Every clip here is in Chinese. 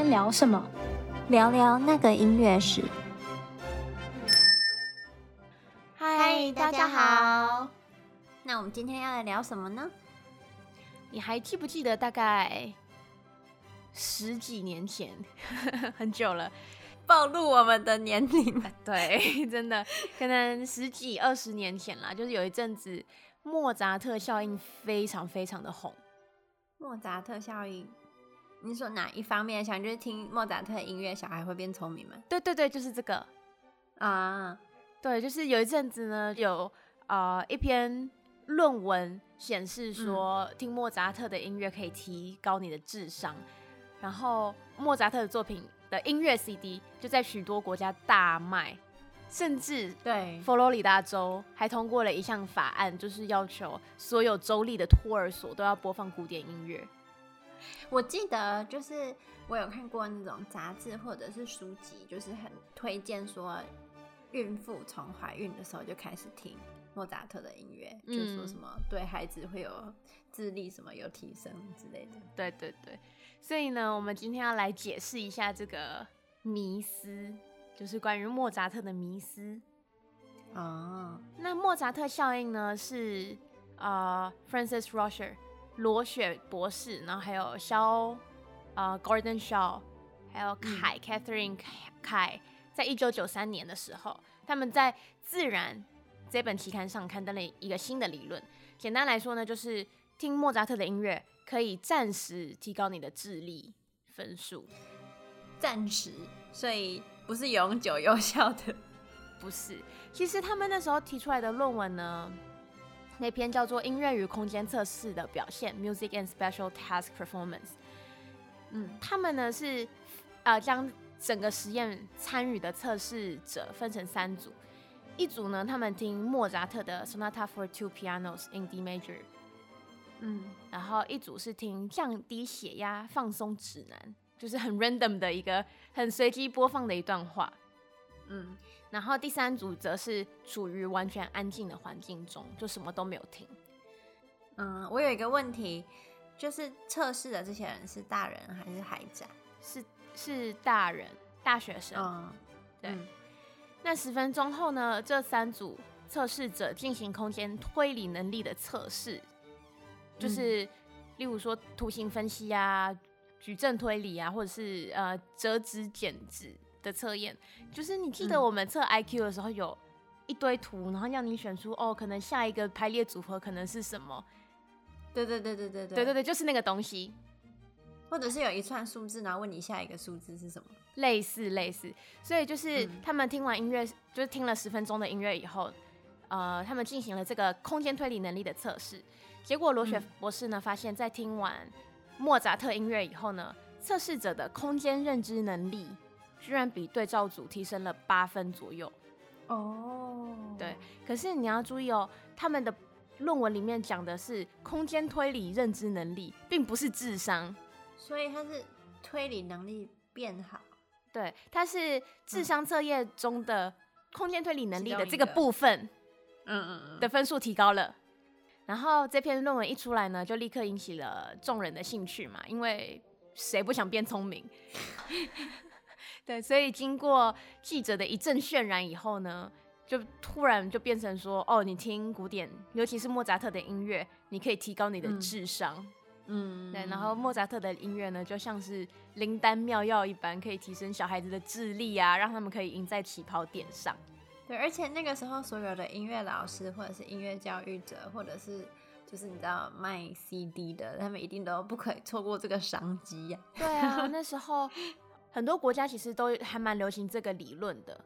天聊什么？聊聊那个音乐史。嗨，大家好。那我们今天要来聊什么呢？你还记不记得大概十几年前，很久了，暴露我们的年龄？对，真的，可能十几二十年前啦，就是有一阵子莫扎特效应非常非常的红。莫扎特效应，你说哪一方面？想就是听莫扎特的音乐，小孩会变聪明吗？对对对，就是这个啊。对，就是有一阵子呢，有呃一篇论文显示说，嗯、听莫扎特的音乐可以提高你的智商。然后莫扎特的作品的音乐 CD 就在许多国家大卖，甚至对佛罗里达州还通过了一项法案，就是要求所有州立的托儿所都要播放古典音乐。我记得就是我有看过那种杂志或者是书籍，就是很推荐说，孕妇从怀孕的时候就开始听莫扎特的音乐，嗯、就说什么对孩子会有智力什么有提升之类的。对对对。所以呢，我们今天要来解释一下这个迷思，就是关于莫扎特的迷思。哦，那莫扎特效应呢，是呃，Francis Rosher 罗雪博士，然后还有肖呃 Gordon Shaw，还有凯、嗯、Catherine 凯，在一九九三年的时候，他们在《自然》这本期刊上刊登了一个新的理论。简单来说呢，就是听莫扎特的音乐。可以暂时提高你的智力分数，暂时，所以不是永久有效的，不是。其实他们那时候提出来的论文呢，那篇叫做《音乐与空间测试的表现》（Music and Special Task Performance）。嗯，他们呢是呃将整个实验参与的测试者分成三组，一组呢他们听莫扎特的 Sonata for Two Pianos in D Major。嗯，然后一组是听降低血压放松指南，就是很 random 的一个很随机播放的一段话。嗯，然后第三组则是处于完全安静的环境中，就什么都没有听。嗯，我有一个问题，就是测试的这些人是大人还是孩子啊？是是大人，大学生。嗯，对。嗯，那十分钟后呢，这三组测试者进行空间推理能力的测试。就是，例如说图形分析啊、矩阵推理啊，或者是呃折纸剪纸的测验。就是你记得我们测 IQ 的时候，有一堆图，然后让你选出哦，可能下一个排列组合可能是什么？对对对对对对对对对，就是那个东西。或者是有一串数字，然后问你下一个数字是什么？类似类似。所以就是他们听完音乐，就是听了十分钟的音乐以后，呃，他们进行了这个空间推理能力的测试。结果罗雪博士呢，嗯、发现，在听完莫扎特音乐以后呢，测试者的空间认知能力居然比对照组提升了八分左右。哦，对。可是你要注意哦，他们的论文里面讲的是空间推理认知能力，并不是智商。所以它是推理能力变好。对，它是智商测验中的空间推理能力的这个部分，嗯嗯嗯，的分数提高了。然后这篇论文一出来呢，就立刻引起了众人的兴趣嘛，因为谁不想变聪明？对，所以经过记者的一阵渲染以后呢，就突然就变成说，哦，你听古典，尤其是莫扎特的音乐，你可以提高你的智商。嗯，对，然后莫扎特的音乐呢，就像是灵丹妙药一般，可以提升小孩子的智力啊，让他们可以赢在起跑点上。对，而且那个时候，所有的音乐老师或者是音乐教育者，或者是就是你知道卖 CD 的，他们一定都不可以错过这个商机呀。对啊，那时候很多国家其实都还蛮流行这个理论的。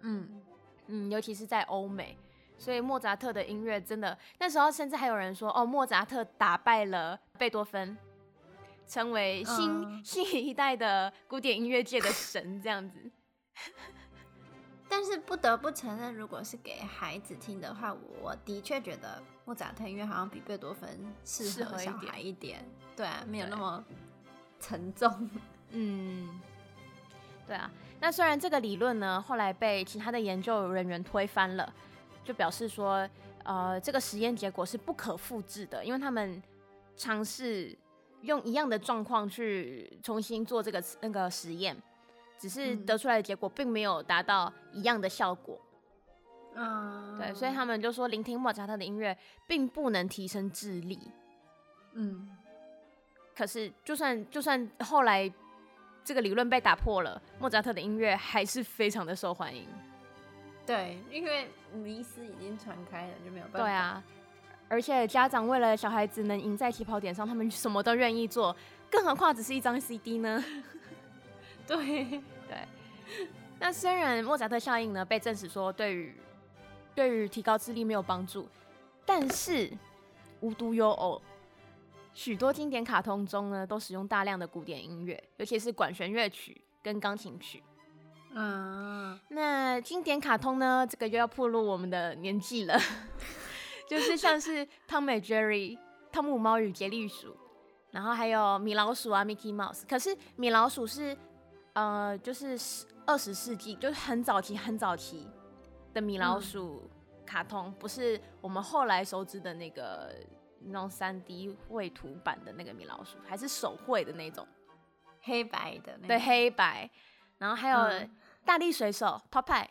嗯嗯，尤其是在欧美，所以莫扎特的音乐真的那时候甚至还有人说，哦，莫扎特打败了贝多芬，成为新、嗯、新一代的古典音乐界的神，这样子。但是不得不承认，如果是给孩子听的话，我的确觉得莫扎特音乐好像比贝多芬适合小孩一点。一点对啊，没有那么沉重。嗯，对啊。那虽然这个理论呢，后来被其他的研究人员推翻了，就表示说，呃，这个实验结果是不可复制的，因为他们尝试用一样的状况去重新做这个那个实验，只是得出来的结果并没有达到一样的效果。嗯，对，所以他们就说，聆听莫扎特的音乐并不能提升智力。嗯，可是就算就算后来这个理论被打破了，莫扎特的音乐还是非常的受欢迎。对，因为迷思已经传开了，就没有办法。对啊，而且家长为了小孩子能赢在起跑点上，他们什么都愿意做，更何况只是一张 CD 呢？对对。那虽然莫扎特效应呢被证实说对于对于提高智力没有帮助，但是无独有偶，许多经典卡通中呢都使用大量的古典音乐，尤其是管弦乐曲跟钢琴曲。啊，那经典卡通呢，这个又要暴露我们的年纪了，就是像是《汤姆 Jerry》、《汤姆猫与杰利鼠》，然后还有米老鼠啊，Mickey Mouse。可是米老鼠是呃，就是二十世纪，就是很早期、很早期。的米老鼠卡通，嗯、不是我们后来熟知的那个那种三 D 绘图版的那个米老鼠，还是手绘的那种黑白的对，黑白，然后还有大力水手 Popeye，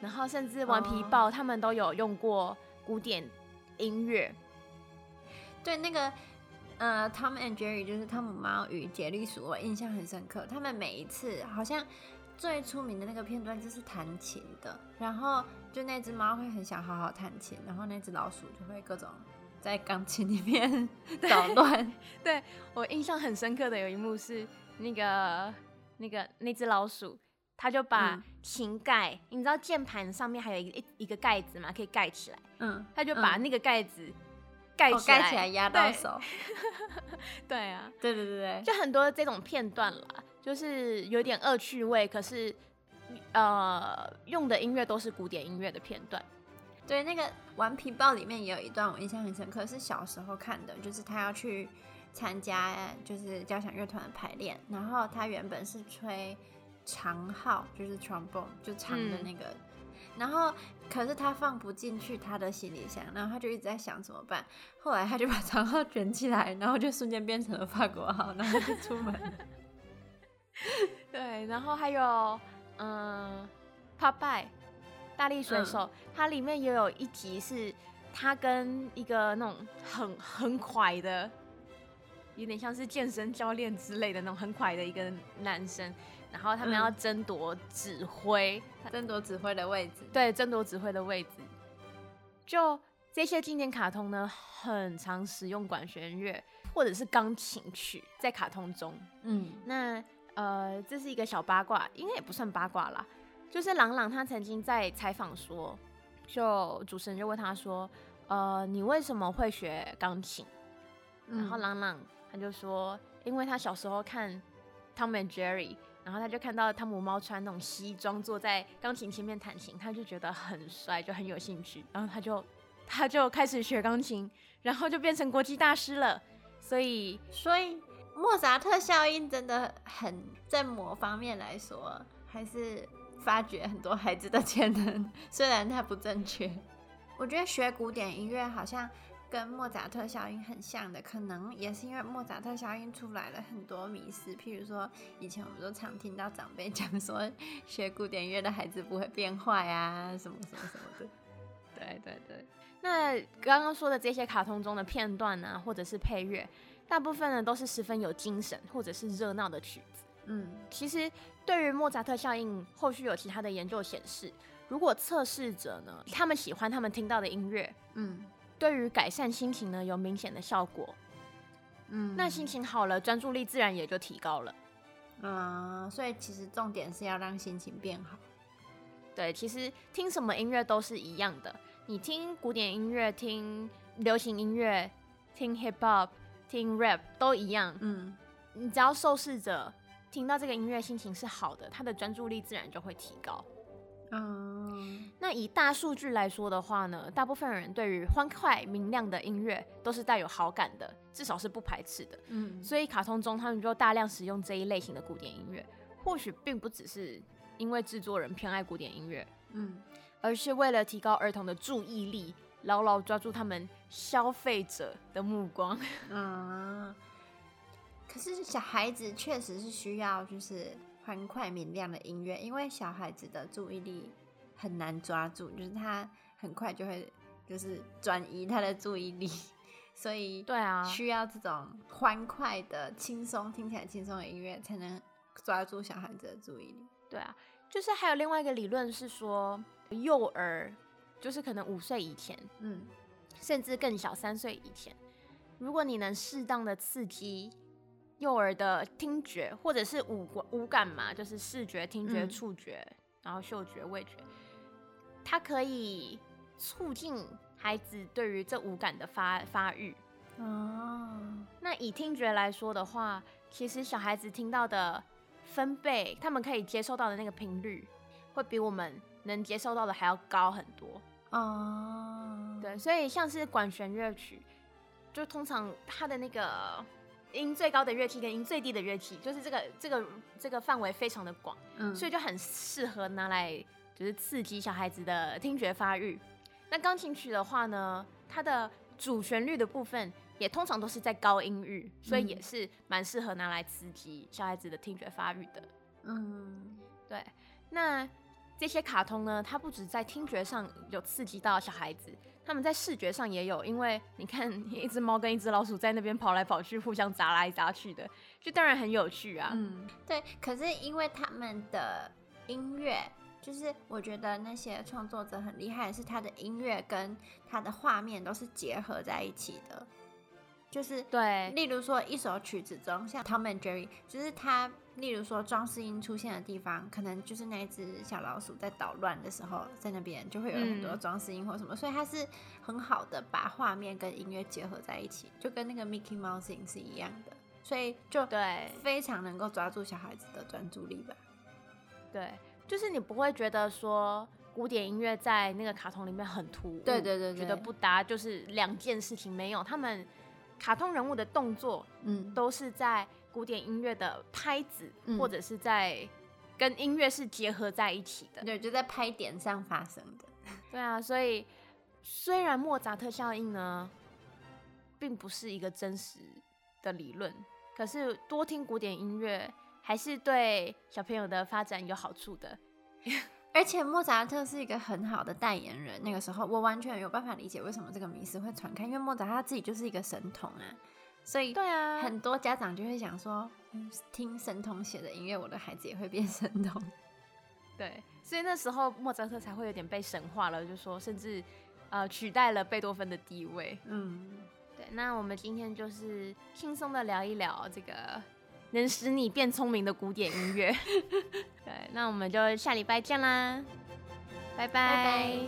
然后甚至顽皮豹，他们都有用过古典音乐。对，那个呃，Tom and Jerry 就是汤姆猫与杰利鼠，我印象很深刻。他们每一次好像。最出名的那个片段就是弹琴的，然后就那只猫会很想好好弹琴，然后那只老鼠就会各种在钢琴里面 捣乱。对，我印象很深刻的有一幕是那个那个那只老鼠，它就把琴盖，嗯、你知道键盘上面还有一一一个盖子嘛，可以盖起来，嗯，它就把那个盖子盖起来，盖起来压到手。对，对啊，对对对对，就很多这种片段啦。就是有点恶趣味，可是，呃，用的音乐都是古典音乐的片段。对，那个《顽皮豹》里面也有一段我印象很深刻，是小时候看的，就是他要去参加就是交响乐团的排练，然后他原本是吹长号，就是 trombone，就长的那个，嗯、然后可是他放不进去他的行李箱，然后他就一直在想怎么办，后来他就把长号卷起来，然后就瞬间变成了法国号，然后就出门了。对，然后还有，嗯，Popeye，大力水手，嗯、它里面也有一集是他跟一个那种很很快的，有点像是健身教练之类的那种很快的一个男生，然后他们要争夺指挥，嗯、争夺指挥的位置，对，争夺指挥的位置。就这些经典卡通呢，很常使用管弦乐或者是钢琴曲在卡通中，嗯，那。呃，这是一个小八卦，应该也不算八卦啦。就是朗朗他曾经在采访说，就主持人就问他说，呃，你为什么会学钢琴？嗯、然后朗朗他就说，因为他小时候看《Tom and Jerry》，然后他就看到汤姆猫穿那种西装坐在钢琴前面弹琴，他就觉得很帅，就很有兴趣，然后他就他就开始学钢琴，然后就变成国际大师了。所以，所以。莫扎特效应真的很，在某方面来说，还是发掘很多孩子的潜能，虽然它不正确。我觉得学古典音乐好像跟莫扎特效应很像的，可能也是因为莫扎特效应出来了很多迷思，譬如说以前我们都常听到长辈讲说，学古典音乐的孩子不会变坏啊，什么什么什么的。对对对，那刚刚说的这些卡通中的片段呢、啊，或者是配乐。大部分呢都是十分有精神或者是热闹的曲子。嗯，其实对于莫扎特效应，后续有其他的研究显示，如果测试者呢，他们喜欢他们听到的音乐，嗯，对于改善心情呢有明显的效果。嗯，那心情好了，专注力自然也就提高了。嗯，所以其实重点是要让心情变好。对，其实听什么音乐都是一样的，你听古典音乐、听流行音乐、听 hip hop。听 rap 都一样，嗯，你只要受试者听到这个音乐，心情是好的，他的专注力自然就会提高。嗯，那以大数据来说的话呢，大部分人对于欢快明亮的音乐都是带有好感的，至少是不排斥的。嗯，所以卡通中他们就大量使用这一类型的古典音乐，或许并不只是因为制作人偏爱古典音乐，嗯，而是为了提高儿童的注意力。牢牢抓住他们消费者的目光。嗯，可是小孩子确实是需要就是欢快明亮的音乐，因为小孩子的注意力很难抓住，就是他很快就会就是转移他的注意力，所以对啊，需要这种欢快的、轻松听起来轻松的音乐才能抓住小孩子的注意力。对啊，就是还有另外一个理论是说，幼儿就是可能五岁以前，嗯，甚至更小三岁以前，如果你能适当的刺激幼儿的听觉或者是五五感嘛，就是视觉、听觉、触觉，嗯、然后嗅觉、味觉，它可以促进孩子对于这五感的发发育。哦，那以听觉来说的话，其实小孩子听到的。分贝，他们可以接受到的那个频率，会比我们能接受到的还要高很多哦。Oh. 对，所以像是管弦乐曲，就通常它的那个音最高的乐器跟音最低的乐器，就是这个这个这个范围非常的广，嗯，所以就很适合拿来就是刺激小孩子的听觉发育。那钢琴曲的话呢，它的主旋律的部分。也通常都是在高音域，所以也是蛮适合拿来刺激小孩子的听觉发育的。嗯，对。那这些卡通呢，它不止在听觉上有刺激到小孩子，他们在视觉上也有。因为你看，一只猫跟一只老鼠在那边跑来跑去，互相砸来砸去的，就当然很有趣啊。嗯，对。可是因为他们的音乐，就是我觉得那些创作者很厉害的是，他的音乐跟他的画面都是结合在一起的。就是对，例如说一首曲子中，像 Tom and Jerry，就是它，例如说装饰音出现的地方，可能就是那只小老鼠在捣乱的时候，在那边就会有很多装饰音或什么，嗯、所以它是很好的把画面跟音乐结合在一起，就跟那个 Mickey Mouse 音是一样的，所以就对，非常能够抓住小孩子的专注力吧。对，就是你不会觉得说古典音乐在那个卡通里面很突兀，对对对，对，觉得不搭，就是两件事情没有他们。卡通人物的动作，嗯，都是在古典音乐的拍子，嗯，或者是在跟音乐是结合在一起的，对，就在拍点上发生的。对啊，所以虽然莫扎特效应呢，并不是一个真实的理论，可是多听古典音乐还是对小朋友的发展有好处的。而且莫扎特是一个很好的代言人。那个时候，我完全有办法理解为什么这个迷思会传开，因为莫扎特他自己就是一个神童啊，所以对啊，很多家长就会想说，嗯，听神童写的音乐，我的孩子也会变神童。对，所以那时候莫扎特才会有点被神化了，就说甚至呃取代了贝多芬的地位。嗯，对。那我们今天就是轻松的聊一聊这个。能使你变聪明的古典音乐，对，那我们就下礼拜见啦，拜拜。